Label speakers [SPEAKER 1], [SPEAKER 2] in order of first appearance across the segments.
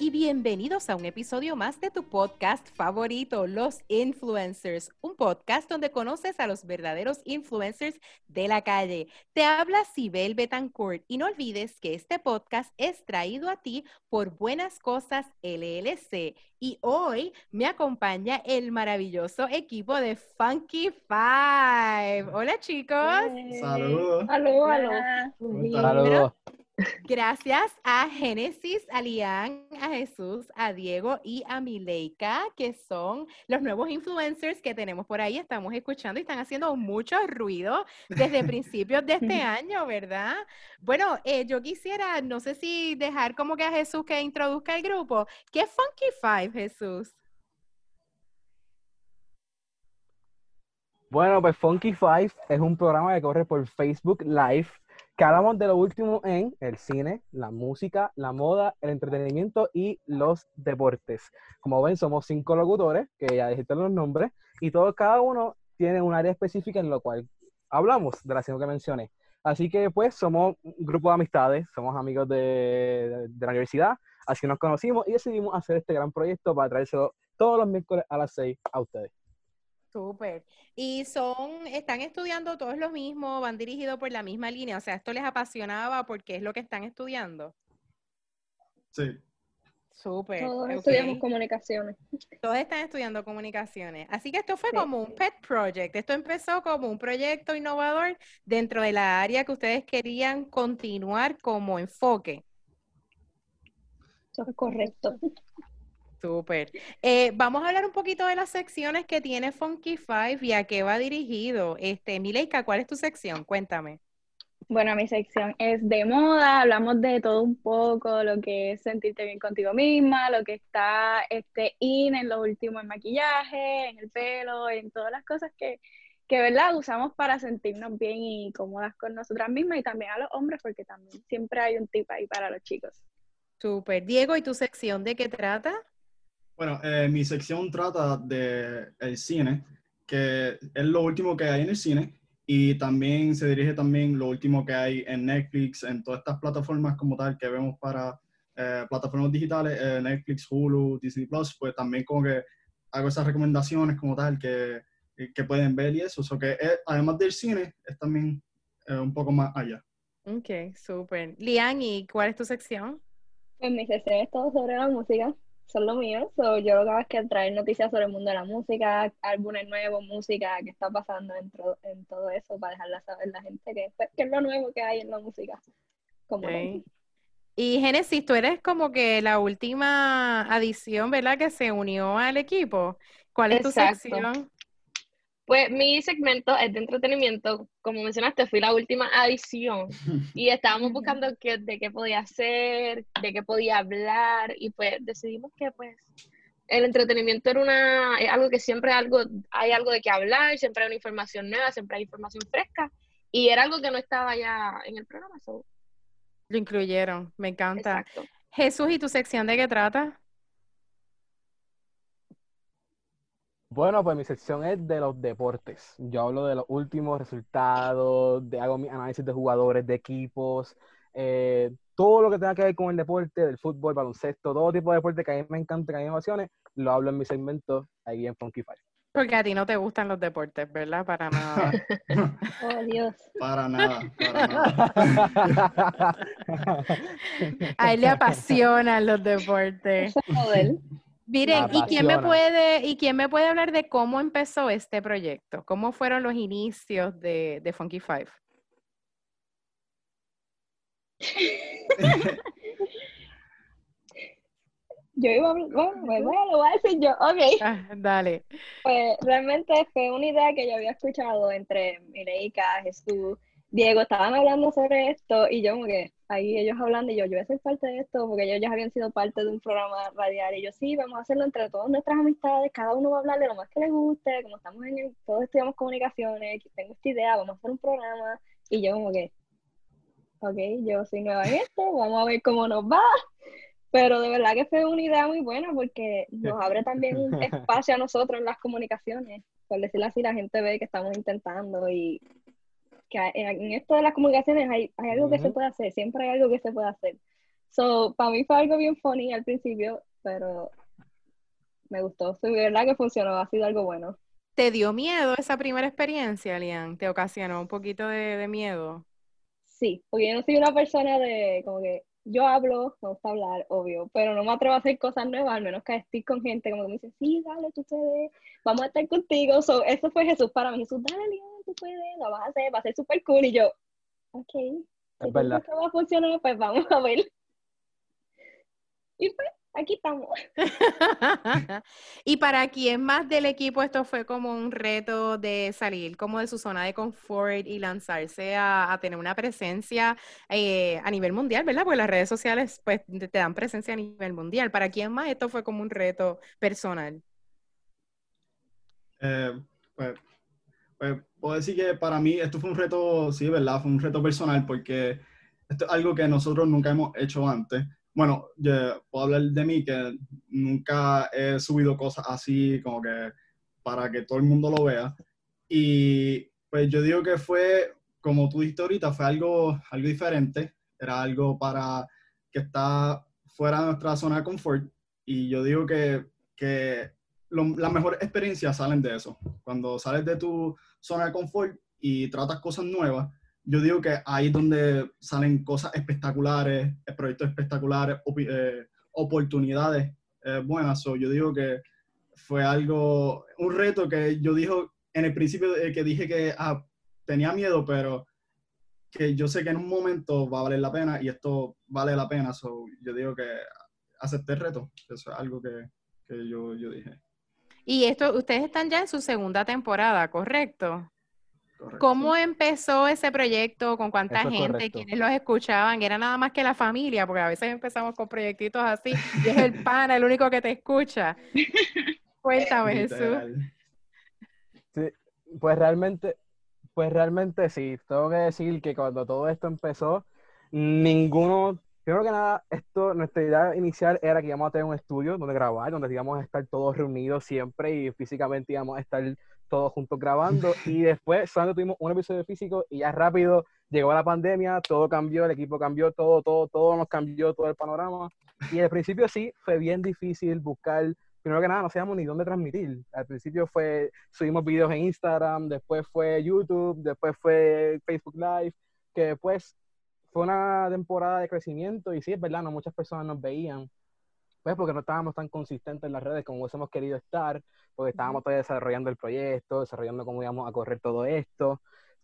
[SPEAKER 1] Y bienvenidos a un episodio más de tu podcast favorito, Los Influencers, un podcast donde conoces a los verdaderos influencers de la calle. Te habla Sibel Betancourt y no olvides que este podcast es traído a ti por Buenas Cosas LLC. Y hoy me acompaña el maravilloso equipo de Funky Five. Hola chicos.
[SPEAKER 2] Saludos.
[SPEAKER 3] Saludos.
[SPEAKER 2] Saludos.
[SPEAKER 1] Gracias a Génesis, a Lian, a Jesús, a Diego y a Mileika, que son los nuevos influencers que tenemos por ahí. Estamos escuchando y están haciendo mucho ruido desde principios de este año, ¿verdad? Bueno, eh, yo quisiera, no sé si dejar como que a Jesús que introduzca el grupo. ¿Qué es Funky Five, Jesús?
[SPEAKER 2] Bueno, pues Funky Five es un programa que corre por Facebook Live que hablamos de lo último en el cine, la música, la moda, el entretenimiento y los deportes. Como ven, somos cinco locutores, que ya dijiste los nombres, y todos, cada uno tiene un área específica en lo cual hablamos de la cinco que mencioné. Así que, pues, somos un grupo de amistades, somos amigos de, la universidad, así nos conocimos y decidimos hacer este gran proyecto para traérselo todos los miércoles a las seis a ustedes.
[SPEAKER 1] Súper. Y son, están estudiando todos lo mismo, van dirigidos por la misma línea. O sea, esto les apasionaba porque es lo que están estudiando.
[SPEAKER 2] Sí.
[SPEAKER 1] Súper.
[SPEAKER 3] Todos estudiamos comunicaciones.
[SPEAKER 1] Todos están estudiando comunicaciones. Así que esto fue como un pet project. Esto empezó como un proyecto innovador dentro de la área que ustedes querían continuar como enfoque.
[SPEAKER 3] Eso es correcto.
[SPEAKER 1] Súper. Eh, vamos a hablar un poquito de las secciones que tiene Funky Five y a qué va dirigido. Este, Mileika, ¿cuál es tu sección? Cuéntame.
[SPEAKER 3] Bueno, mi sección es de moda, hablamos de todo un poco, lo que es sentirte bien contigo misma, lo que está este, in en lo último en maquillaje, en el pelo, en todas las cosas que, que, ¿verdad? Usamos para sentirnos bien y cómodas con nosotras mismas y también a los hombres, porque también siempre hay un tip ahí para los chicos.
[SPEAKER 1] Súper. Diego, ¿y tu sección de qué trata?
[SPEAKER 4] Bueno, eh, mi sección trata de el cine, que es lo último que hay en el cine, y también se dirige también lo último que hay en Netflix, en todas estas plataformas como tal que vemos para eh, plataformas digitales, eh, Netflix, Hulu, Disney Plus, pues también como que hago esas recomendaciones como tal que, que pueden ver y eso. O sea que además del cine, es también un poco más allá.
[SPEAKER 1] Ok, súper. Lian, ¿y cuál es tu sección?
[SPEAKER 3] Pues mi sección es todo sobre la música son lo mío. So, yo lo que hago es que traer noticias sobre el mundo de la música, álbumes nuevos, música, qué está pasando dentro, en todo eso, para dejarla saber la gente que, pues, es lo nuevo que hay en la música. Como
[SPEAKER 1] Y Genesis, tú eres como que la última adición, ¿verdad? Que se unió al equipo. ¿Cuál es tu sección?
[SPEAKER 5] Pues mi segmento es de entretenimiento. Como mencionaste, fui la última adición y estábamos buscando qué, de qué podía hacer, de qué podía hablar y pues decidimos que pues el entretenimiento era una, algo que siempre algo, hay algo de qué hablar, siempre hay una información nueva, siempre hay información fresca y era algo que no estaba ya en el programa.
[SPEAKER 1] Lo incluyeron, me encanta. Jesús, ¿y tu sección de qué trata?
[SPEAKER 2] Bueno, pues mi sección es de los deportes. Yo hablo de los últimos resultados, de, hago mi análisis de jugadores, de equipos, eh, todo lo que tenga que ver con el deporte, del fútbol, baloncesto, todo tipo de deporte que a mí me encanta, que a mí me apasione, lo hablo en mi segmento ahí en Funky Fire.
[SPEAKER 1] Porque a ti no te gustan los deportes, ¿verdad? Para nada.
[SPEAKER 3] oh, Dios.
[SPEAKER 4] Para nada, para nada.
[SPEAKER 1] a él le apasionan los deportes.
[SPEAKER 3] Eso
[SPEAKER 1] Miren, ¿y quién me puede, y quién me puede hablar de cómo empezó este proyecto? ¿Cómo fueron los inicios de, de Funky Five?
[SPEAKER 3] yo iba a, bueno, lo voy a decir yo, ok.
[SPEAKER 1] Ah, dale.
[SPEAKER 3] Pues realmente fue una idea que yo había escuchado entre Mireika, Jesús, Diego, estaban hablando sobre esto y yo como que ahí ellos hablando y yo, yo voy a ser parte de esto porque ellos ya habían sido parte de un programa radial y yo sí, vamos a hacerlo entre todas nuestras amistades, cada uno va a hablar de lo más que les guste, como estamos en el, todos estudiamos comunicaciones, tengo esta idea, vamos a hacer un programa y yo como que, ok, yo soy nueva en esto, vamos a ver cómo nos va, pero de verdad que fue una idea muy buena porque nos abre también un espacio a nosotros en las comunicaciones, por decirlo así, la gente ve que estamos intentando y que en esto de las comunicaciones hay, hay algo que se puede hacer, siempre hay algo que se puede hacer. So, para mí fue algo bien funny al principio, pero me gustó. Sí, de verdad que funcionó, ha sido algo bueno.
[SPEAKER 1] ¿Te dio miedo esa primera experiencia, Lian? ¿Te ocasionó un poquito de, de miedo?
[SPEAKER 3] Sí, porque yo no soy una persona de, como que, yo hablo, me gusta hablar, obvio, pero no me atrevo a hacer cosas nuevas, al menos que estoy con gente como que me dice, sí, dale, tú vamos a estar contigo. So, eso fue Jesús para mí. Jesús, dale, Lian, tú puedes, lo vas a hacer, va a ser súper cool. Y yo, ok,
[SPEAKER 2] Es verdad.
[SPEAKER 3] va a funcionar, pues vamos a ver. Y pues, aquí estamos.
[SPEAKER 1] y para quién más del equipo esto fue como un reto de salir como de su zona de confort y lanzarse a, a tener una presencia eh, a nivel mundial, ¿verdad? Porque las redes sociales pues te te dan presencia a nivel mundial. ¿Para quién más esto fue como un reto personal?
[SPEAKER 4] Eh, pues, pues, puedo decir que para mí esto fue un reto, sí, ¿verdad? Fue un reto personal porque esto es algo que nosotros nunca hemos hecho antes. Bueno, yo puedo hablar de mí que nunca he subido cosas así como que para que todo el mundo lo vea. Y pues yo digo que fue, como tú dijiste ahorita, fue algo, algo diferente. Era algo para que está fuera de nuestra zona de confort. Y yo digo que, que las mejores experiencias salen de eso. Cuando sales de tu zona de confort y tratas cosas nuevas, yo digo que ahí es donde salen cosas espectaculares, eh, proyectos espectaculares, opi- eh, oportunidades eh, buenas. So, yo digo que fue algo, un reto que yo dijo en el principio eh, que dije que ah, tenía miedo, pero que yo sé que en un momento va a valer la pena y esto vale la pena. So, yo digo que acepté el reto. Eso es algo que, que yo, yo dije.
[SPEAKER 1] Y esto, ustedes están ya en su segunda temporada, ¿correcto?
[SPEAKER 4] Correcto.
[SPEAKER 1] ¿Cómo empezó ese proyecto? ¿Con cuánta
[SPEAKER 2] es
[SPEAKER 1] gente? ¿Quiénes los escuchaban? ¿Era nada más que la familia? Porque a veces empezamos con proyectitos así y es el pana el único que te escucha. Cuéntame, Jesús.
[SPEAKER 2] Pues realmente, pues realmente sí. Tengo que decir que cuando todo esto empezó, ninguno, primero que nada, esto, nuestra idea inicial era que íbamos a tener un estudio donde grabar, donde íbamos a estar todos reunidos siempre y físicamente íbamos a estar todos juntos grabando. Y después solamente tuvimos un episodio físico y ya rápido llegó la pandemia, todo cambió, el equipo cambió, todo, todo, todo nos cambió, todo el panorama. Y al principio sí, fue bien difícil buscar, primero que nada, no sabíamos ni dónde transmitir. Al principio fue, subimos videos en Instagram, después fue YouTube, después fue Facebook Live, que después fue una temporada de crecimiento y sí, es verdad, no muchas personas nos veían, pues porque no estábamos tan consistentes en las redes como hubiésemos querido estar, porque estábamos todavía desarrollando el proyecto, desarrollando cómo íbamos a correr todo esto.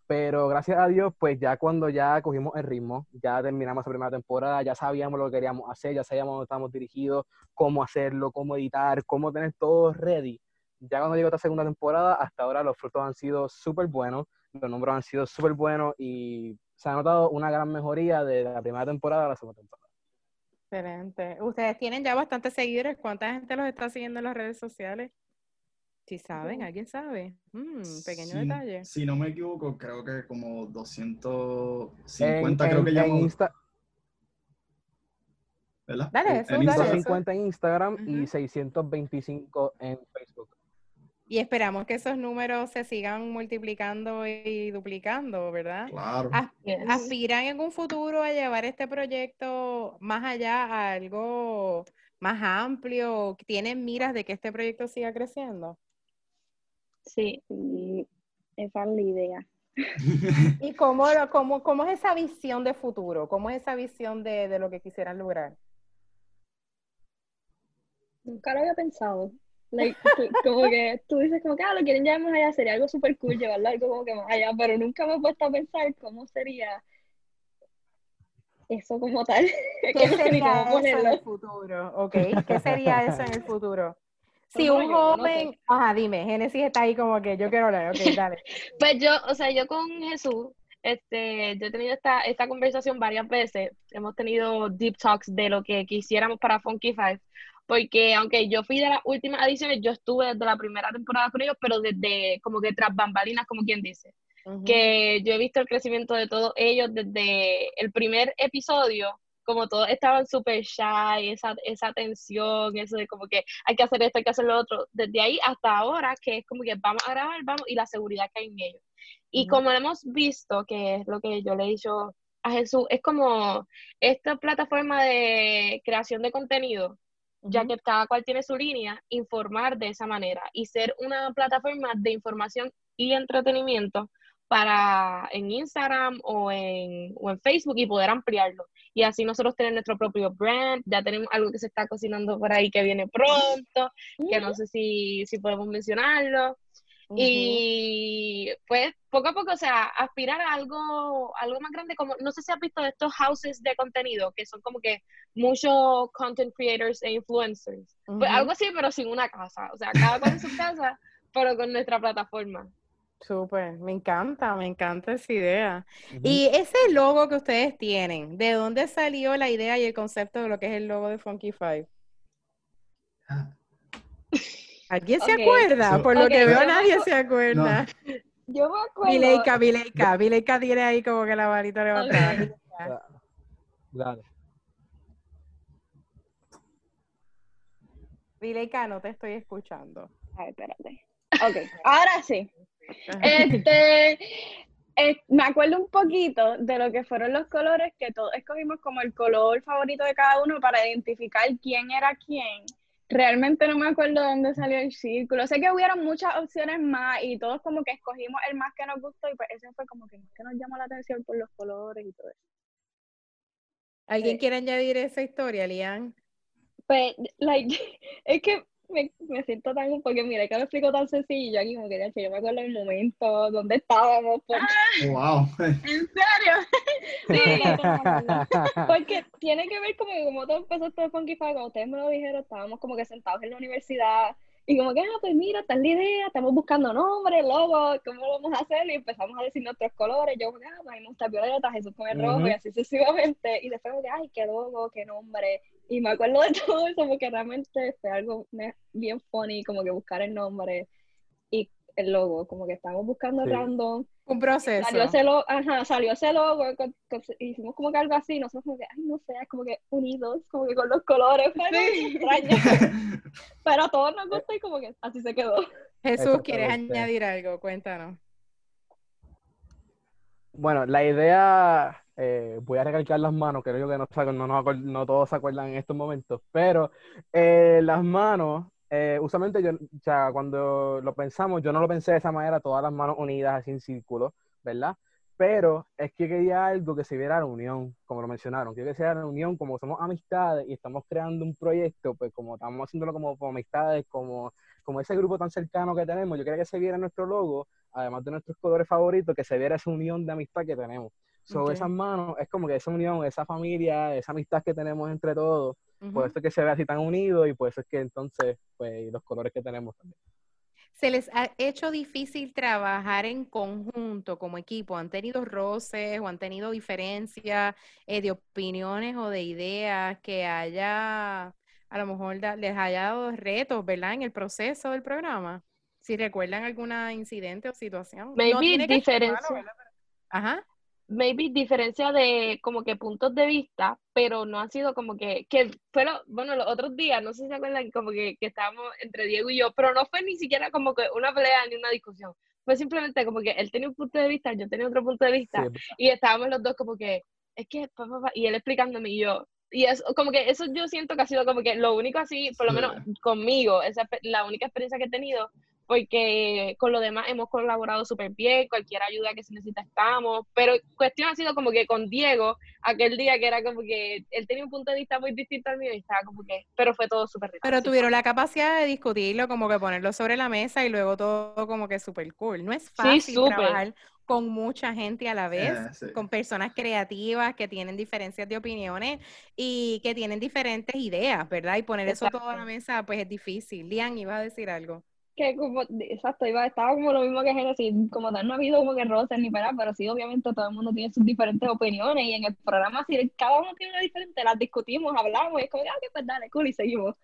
[SPEAKER 2] Pero gracias a Dios, pues ya cuando ya cogimos el ritmo, ya terminamos la primera temporada, ya sabíamos lo que queríamos hacer, ya sabíamos dónde estábamos dirigidos, cómo hacerlo, cómo editar, cómo tener todo ready. Ya cuando llegó esta segunda temporada, hasta ahora los frutos han sido súper buenos, los números han sido súper buenos y se ha notado una gran mejoría de la primera temporada a la segunda temporada.
[SPEAKER 1] Excelente. Ustedes tienen ya bastantes seguidores. ¿Cuánta gente los está siguiendo en las redes sociales? Si saben, ¿alguien sabe? Mm, pequeño
[SPEAKER 4] Si-
[SPEAKER 1] detalle.
[SPEAKER 4] Si no me equivoco, creo que como
[SPEAKER 2] En,
[SPEAKER 4] 250, creo
[SPEAKER 2] en-
[SPEAKER 4] que
[SPEAKER 2] en
[SPEAKER 4] llamó,
[SPEAKER 2] Insta-
[SPEAKER 4] ¿verdad?
[SPEAKER 1] Dale,
[SPEAKER 4] En-
[SPEAKER 1] Jesús,
[SPEAKER 4] en
[SPEAKER 1] dale,
[SPEAKER 4] Instagram.
[SPEAKER 1] Jesús.
[SPEAKER 2] 150 en Instagram
[SPEAKER 1] Ujú.
[SPEAKER 2] y 625 en Facebook.
[SPEAKER 1] Y esperamos que esos números se sigan multiplicando y duplicando, ¿verdad?
[SPEAKER 4] Claro.
[SPEAKER 1] ¿Aspiran en un futuro a llevar este proyecto más allá a algo más amplio? ¿Tienen miras de que este proyecto siga creciendo?
[SPEAKER 5] Sí.
[SPEAKER 3] Y esa es la idea.
[SPEAKER 1] ¿Y cómo, lo- cómo, cómo es esa visión de futuro? ¿Cómo es esa visión de, de lo que quisieran lograr?
[SPEAKER 3] Nunca lo había pensado. Like, tú- como que tú dices como que ah, lo quieren llevar más allá, sería algo súper cool llevarlo algo como que más allá, pero nunca me he puesto a pensar cómo sería eso como tal.
[SPEAKER 1] ¿Qué sería eso en el futuro? Ok, ¿qué sería eso en el futuro? Si un
[SPEAKER 3] yo no sé.
[SPEAKER 1] joven, ajá, dime, Génesis está ahí como que yo quiero hablar, ok, dale.
[SPEAKER 5] Pues yo, o sea, yo con Jesús, este, yo he tenido esta, esta conversación varias veces. Hemos tenido deep talks de lo que quisiéramos para Funky Five. Porque aunque yo fui de las últimas ediciones, yo estuve desde la primera temporada con ellos, pero desde como que tras bambalinas, como quien dice.
[SPEAKER 1] Ujú.
[SPEAKER 5] que yo he visto el crecimiento de todos ellos desde el primer episodio, como todos estaban súper shy, esa, esa tensión, eso de como que hay que hacer esto, hay que hacer lo otro, desde ahí hasta ahora, que es como que vamos a grabar, vamos, y la seguridad que hay en ellos. Y
[SPEAKER 1] Ujú.
[SPEAKER 5] como hemos visto, que es lo que yo le he dicho a Jesús, es como esta plataforma de creación de contenido, ya que cada cual tiene su línea, informar de esa manera y ser una plataforma de información y entretenimiento para en Instagram o en, o en Facebook y poder ampliarlo. Y así nosotros tener nuestro propio brand, ya tenemos algo que se está cocinando por ahí que viene pronto, que no sé si, si podemos mencionarlo. Y pues poco a poco, o sea, aspirar a algo, algo más grande, como no sé si has visto estos houses de contenido, que son como que muchos content creators e influencers. Pues algo así, pero sin una casa. O sea, cada cual en su casa, pero con nuestra plataforma.
[SPEAKER 1] Súper, me encanta, me encanta esa idea. Y ese logo que ustedes tienen, ¿de dónde salió la idea y el concepto de lo que es el logo de Funky Five? ¿Alguien se acuerda? Por lo que veo, nadie se acuerda.
[SPEAKER 3] Yo me acuerdo.
[SPEAKER 1] Vileika, Vileika, Vileika tiene ahí como que la varita levantada.
[SPEAKER 2] Dale.
[SPEAKER 1] Vileika, no te estoy escuchando.
[SPEAKER 3] Ay, espérate. Ok, ahora sí. Este, eh, me acuerdo un poquito de lo que fueron los colores que todos escogimos como el color favorito de cada uno para identificar quién era quién. Realmente no me acuerdo dónde salió el círculo. Sé que hubieron muchas opciones más y todos como que escogimos el más que nos gustó y pues ese fue como que más que nos llamó la atención por los colores y todo eso.
[SPEAKER 1] ¿Alguien quiere añadir esa historia, Lian?
[SPEAKER 3] Pues, like, es que me, me, siento tan, porque mira, que lo explico tan sencillo, aquí como que yo me acuerdo el momento, donde estábamos. Porque...
[SPEAKER 4] wow.
[SPEAKER 3] ¿En serio? sí, porque tiene que ver como como todo empezó todo Funky Five, cuando ustedes me lo dijeron, estábamos como que sentados en la universidad, y como que, ah, pues mira, tal la idea, estamos buscando nombres, logos, ¿cómo lo vamos a hacer? Y empezamos a decir nuestros colores, yo, ah, pues me gusta violeta, Jesús con el rojo, y así sucesivamente, y después como que, ay, qué logo, qué nombre, y me acuerdo de todo eso porque realmente fue algo bien funny, como que buscar el nombre y el logo, como que estábamos buscando random.
[SPEAKER 1] Un proceso.
[SPEAKER 3] Salió ese logo, ajá, salió ese logo, hicimos como que algo así, nosotros como que, ay, no sé, como que unidos, como que con los colores, sí. Pero a todos nos gusta y como que así se quedó.
[SPEAKER 1] Jesús, ¿quieres añadir algo? Cuéntanos.
[SPEAKER 2] Bueno, la idea eh, voy a recalcar las manos, creo que no, no, no, todos se acuerdan en estos momentos, pero eh, las manos, eh, usualmente yo, o cuando lo pensamos, yo no lo pensé de esa manera, todas las manos unidas así en círculo, ¿verdad? Pero es que quería algo que se viera la unión, como lo mencionaron, quiero que sea la unión, como somos amistades y estamos creando un proyecto, pues como estamos haciéndolo como, como amistades, como, como ese grupo tan cercano que tenemos, yo quería que se viera nuestro logo, además de nuestros colores favoritos, que se viera esa unión de amistad que tenemos. Sobre esas manos, es como que esa unión, esa familia, esa amistad que tenemos entre todos, por eso es que se ve así tan unido y por eso es que entonces, pues, los colores que tenemos también.
[SPEAKER 1] ¿Se les ha hecho difícil trabajar en conjunto como equipo? ¿Han tenido roces o han tenido diferencias eh, de opiniones o de ideas que haya, a lo mejor les haya dado retos, ¿verdad? En el proceso del programa. Si recuerdan algún incidente o situación.
[SPEAKER 5] Maybe no diferencia.
[SPEAKER 1] Ajá
[SPEAKER 5] maybe diferencia de como que puntos de vista, pero no ha sido como que, que fueron, bueno, los otros días, no sé si se acuerdan, como que, que estábamos entre Diego y yo, pero no fue ni siquiera como que una pelea ni una discusión, fue simplemente como que él tenía un punto de vista, yo tenía otro punto de vista, y estábamos los dos como que, es que, y él explicándome y yo, y es como que eso yo siento que ha sido como que lo único así, por lo menos conmigo, esa la única experiencia que he tenido porque con lo demás hemos colaborado súper bien, cualquier ayuda que se necesita estamos, pero cuestión ha sido como que con Diego, aquel día que era como que él tenía un punto de vista muy distinto al mío y estaba como que, pero fue todo súper rico.
[SPEAKER 1] Pero tuvieron la capacidad de discutirlo, como que ponerlo sobre la mesa y luego todo como que súper cool. No es fácil trabajar con mucha gente a la vez, eh, con personas creativas que tienen diferencias de opiniones y que tienen diferentes ideas, ¿verdad? Y poner eso todo a la mesa, pues es difícil. Lian, iba a decir algo
[SPEAKER 3] que como, exacto, iba, estaba como lo mismo que Genesis, como tal, no ha habido como que roces ni para, pero sí, obviamente todo el mundo tiene sus diferentes opiniones y en el programa, si cada uno tiene una diferente, las discutimos, hablamos y es como, ah, que pues dale, cool, y seguimos.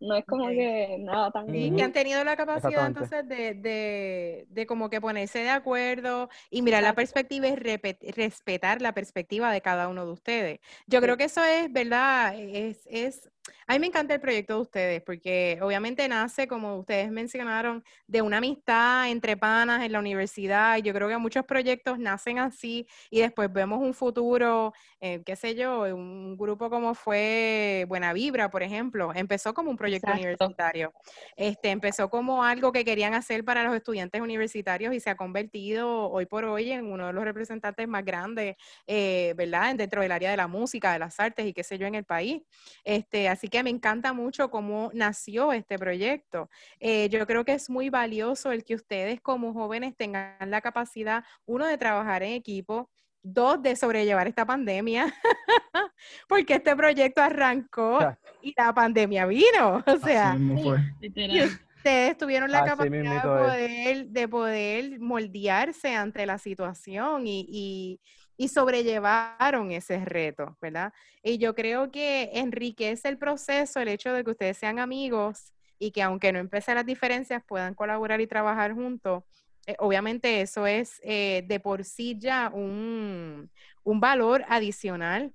[SPEAKER 3] No es como que nada tan...
[SPEAKER 1] Y que han tenido la capacidad entonces de, de, de, como que ponerse de acuerdo y mirar la perspectiva y respetar la perspectiva de cada uno de ustedes. Yo creo que eso es, ¿verdad? Es, es a mí me encanta el proyecto de ustedes porque obviamente nace, como ustedes mencionaron, de una amistad entre panas en la universidad. Yo creo que muchos proyectos nacen así y después vemos un futuro, eh, qué sé yo, un grupo como fue Buena Vibra, por ejemplo, empezó como un proyecto universitario. Este, empezó como algo que querían hacer para los estudiantes universitarios y se ha convertido hoy por hoy en uno de los representantes más grandes, eh, ¿verdad? Dentro del área de la música, de las artes y qué sé yo en el país. Este, así que me encanta mucho cómo nació este proyecto. Eh, yo creo que es muy valioso el que ustedes como jóvenes tengan la capacidad, uno, de trabajar en equipo, dos, de sobrellevar esta pandemia, porque este proyecto arrancó y la pandemia vino. O sea, ustedes tuvieron la capacidad de poder, de poder, moldearse ante la situación y, y sobrellevaron ese reto, ¿verdad? Y yo creo que enriquece el proceso el hecho de que ustedes sean amigos y que aunque no empiecen las diferencias, puedan colaborar y trabajar juntos. Eh, obviamente eso es eh, de por sí ya un, un valor adicional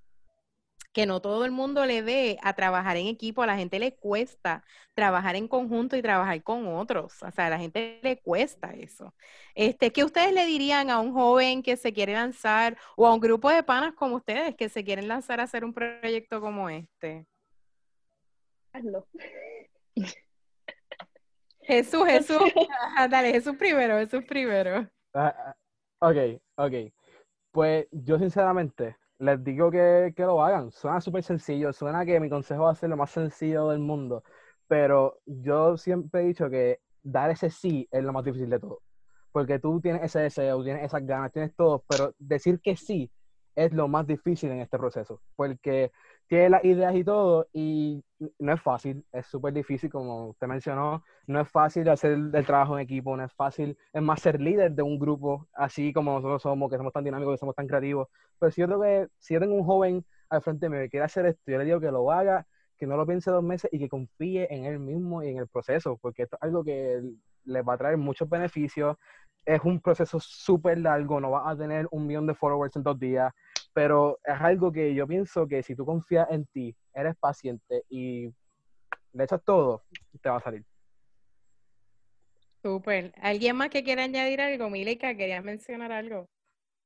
[SPEAKER 1] que no todo el mundo le ve a trabajar en equipo, a la gente le cuesta trabajar en conjunto y trabajar con otros, o sea, a la gente le cuesta eso. Este, ¿Qué ustedes le dirían a un joven que se quiere lanzar o a un grupo de panas como ustedes que se quieren lanzar a hacer un proyecto como este?
[SPEAKER 3] Hazlo.
[SPEAKER 1] Jesús, Jesús, dale, Jesús primero, Jesús primero.
[SPEAKER 2] Ah, ah, ok, ok. Pues yo sinceramente les digo que, que lo hagan. Suena súper sencillo, suena que mi consejo va a ser lo más sencillo del mundo, pero yo siempre he dicho que dar ese sí es lo más difícil de todo. Porque tú tienes ese deseo, tienes esas ganas, tienes todo, pero decir que sí es lo más difícil en este proceso. Porque tiene las ideas y todo, y no es fácil, es súper difícil, como usted mencionó, no es fácil hacer el trabajo en equipo, no es fácil, es más ser líder de un grupo, así como nosotros somos, que somos tan dinámicos, que somos tan creativos. Pero si yo creo que si yo tengo un joven al frente de mí que quiere hacer esto, yo le digo que lo haga, que no lo piense dos meses y que confíe en él mismo y en el proceso, porque esto es algo que le va a traer muchos beneficios. Es un proceso súper largo, no vas a tener un millón de followers en dos días, pero es algo que yo pienso que si tú confías en ti, eres paciente y le echas todo, te va a salir.
[SPEAKER 1] Súper. ¿Alguien más que quiera añadir algo? Milika, ¿querías mencionar algo?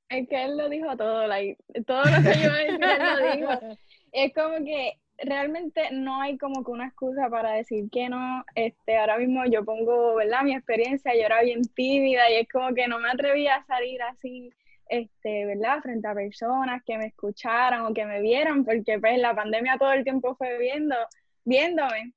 [SPEAKER 3] Es que él lo dijo todo, like, todo lo que yo él lo dijo. Es como que realmente no hay como que una excusa para decir que no. Este, ahora mismo yo pongo, ¿verdad? Mi experiencia, yo era bien tímida y es como que no me atrevía a salir así este, ¿verdad? Frente a personas que me escucharan o que me vieran, porque pues la pandemia todo el tiempo fue viendo, viéndome.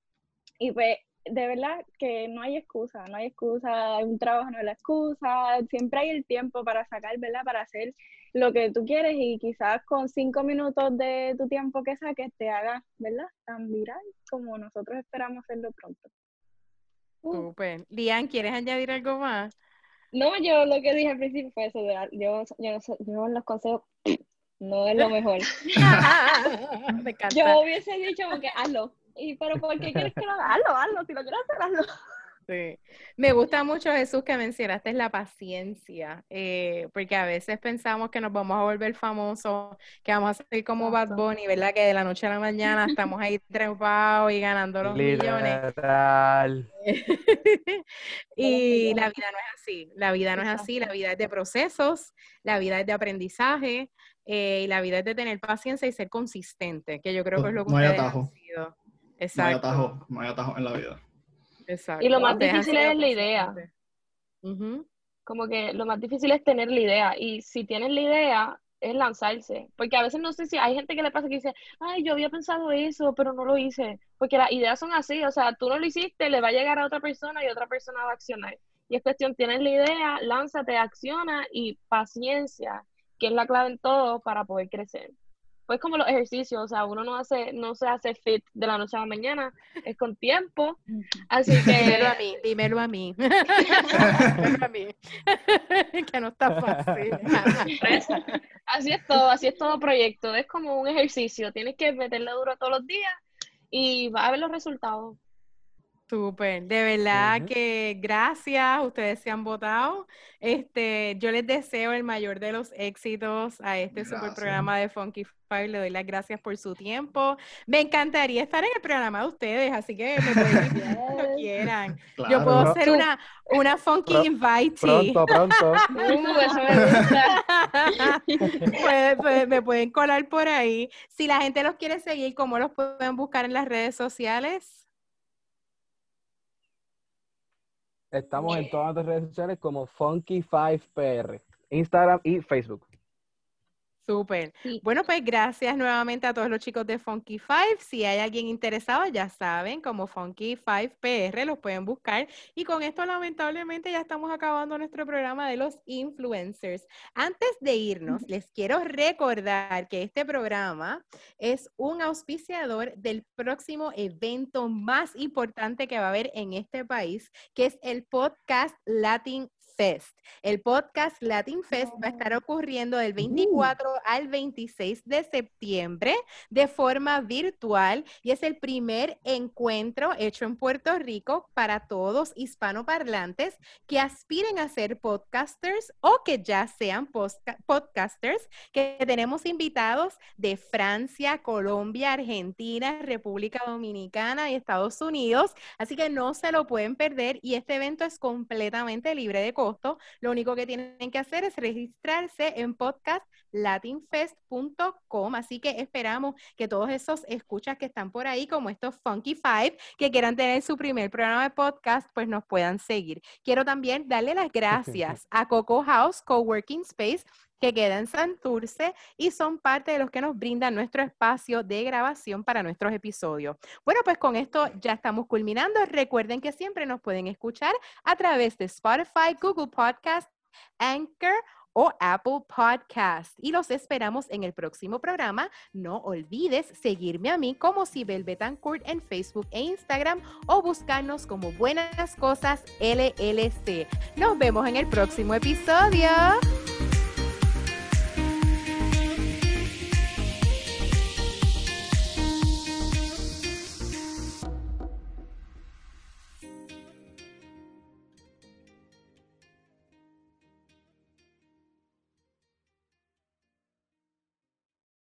[SPEAKER 3] Y pues de verdad que no hay excusa, no hay excusa, un trabajo no es la excusa, siempre hay el tiempo para sacar, ¿verdad? Para hacer lo que tú quieres y quizás con cinco minutos de tu tiempo que saques te haga, ¿verdad? Tan viral como nosotros esperamos hacerlo pronto.
[SPEAKER 1] Uh. Lian, ¿quieres añadir algo más?
[SPEAKER 3] No, yo lo que dije al principio fue eso, de, yo, yo, yo los consejos no es lo mejor. yo hubiese dicho que hazlo, y, pero ¿por qué quieres que lo haga? Hazlo, hazlo, si lo quieres hacer, hazlo.
[SPEAKER 1] Me gusta mucho, Jesús, que mencionaste la paciencia, eh, porque a veces pensamos que nos vamos a volver famosos, que vamos a ser como Bad Bunny, ¿verdad? Que de la noche a la mañana estamos ahí trepados y ganando los millones. y la vida no es así, la vida no es así, la vida es de procesos, la vida es de aprendizaje, eh, y la vida es de tener paciencia y ser consistente, que yo creo que es lo que
[SPEAKER 4] no hay atajo. Exacto. No hay atajo, no hay atajo en la vida.
[SPEAKER 5] Y lo más difícil es la idea. Como que lo más difícil es tener la idea. Y si tienes la idea, es lanzarse. Porque a veces no sé si hay gente que le pasa que dice, ay, yo había pensado eso, pero no lo hice. Porque las ideas son así. O sea, tú no lo hiciste, le va a llegar a otra persona y otra persona va a accionar. Y es cuestión, tienes la idea, lánzate, acciona y paciencia, que es la clave en todo para poder crecer pues como los ejercicios, o sea, uno no hace, no se hace fit de la noche a la mañana, es con tiempo, así que...
[SPEAKER 1] Dímelo a mí, dímelo a mí, dímelo a mí, que no está fácil.
[SPEAKER 5] Así es todo, así es todo proyecto, es como un ejercicio, tienes que meterle duro todos los días y va a ver los resultados.
[SPEAKER 1] Súper, de verdad que gracias, ustedes se han votado. Este, yo les deseo el mayor de los éxitos a este super programa de Funky Five. Le doy las gracias por su tiempo. Me encantaría estar en el programa de ustedes, así que me pueden invitar cuando quieran. Yo puedo ser una, una funky
[SPEAKER 2] Pro-
[SPEAKER 1] invitee.
[SPEAKER 2] Pronto, pronto.
[SPEAKER 5] Uh, eso me gusta.
[SPEAKER 1] Puede- puede- me pueden colar por ahí. Si la gente los quiere seguir, ¿cómo los pueden buscar en las redes sociales?
[SPEAKER 2] Estamos en todas nuestras redes sociales como Funky5PR, Instagram y Facebook.
[SPEAKER 1] Súper.
[SPEAKER 3] Sí.
[SPEAKER 1] Bueno, pues gracias nuevamente a todos los chicos de Funky Five. Si hay alguien interesado, ya saben, como Funky Five PR, los pueden buscar. Y con esto, lamentablemente, ya estamos acabando nuestro programa de los influencers. Antes de irnos, les quiero recordar que este programa es un auspiciador del próximo evento más importante que va a haber en este país, que es el podcast Latin Fest. El podcast Latin Fest va a estar ocurriendo del 24 al 26 de septiembre de forma virtual y es el primer encuentro hecho en Puerto Rico para todos hispanoparlantes que aspiren a ser podcasters o que ya sean podcasters, que tenemos invitados de Francia, Colombia, Argentina, República Dominicana y Estados Unidos. Así que no se lo pueden perder y este evento es completamente libre de Lo único que tienen que hacer es registrarse en podcastlatinfest.com. Así que esperamos que todos esos escuchas que están por ahí, como estos Funky Five, que quieran tener su primer programa de podcast, pues nos puedan seguir. Quiero también darle las gracias a Coco House Coworking Space que queda en Santurce y son parte de los que nos brindan nuestro espacio de grabación para nuestros episodios. Bueno, pues con esto ya estamos culminando. Recuerden que siempre nos pueden escuchar a través de Spotify, Google Podcast, Anchor o Apple Podcast. Y los esperamos en el próximo programa. No olvides seguirme a mí como Sibel Betancourt en Facebook e Instagram o buscarnos como Buenas Cosas LLC. Nos vemos en el próximo episodio.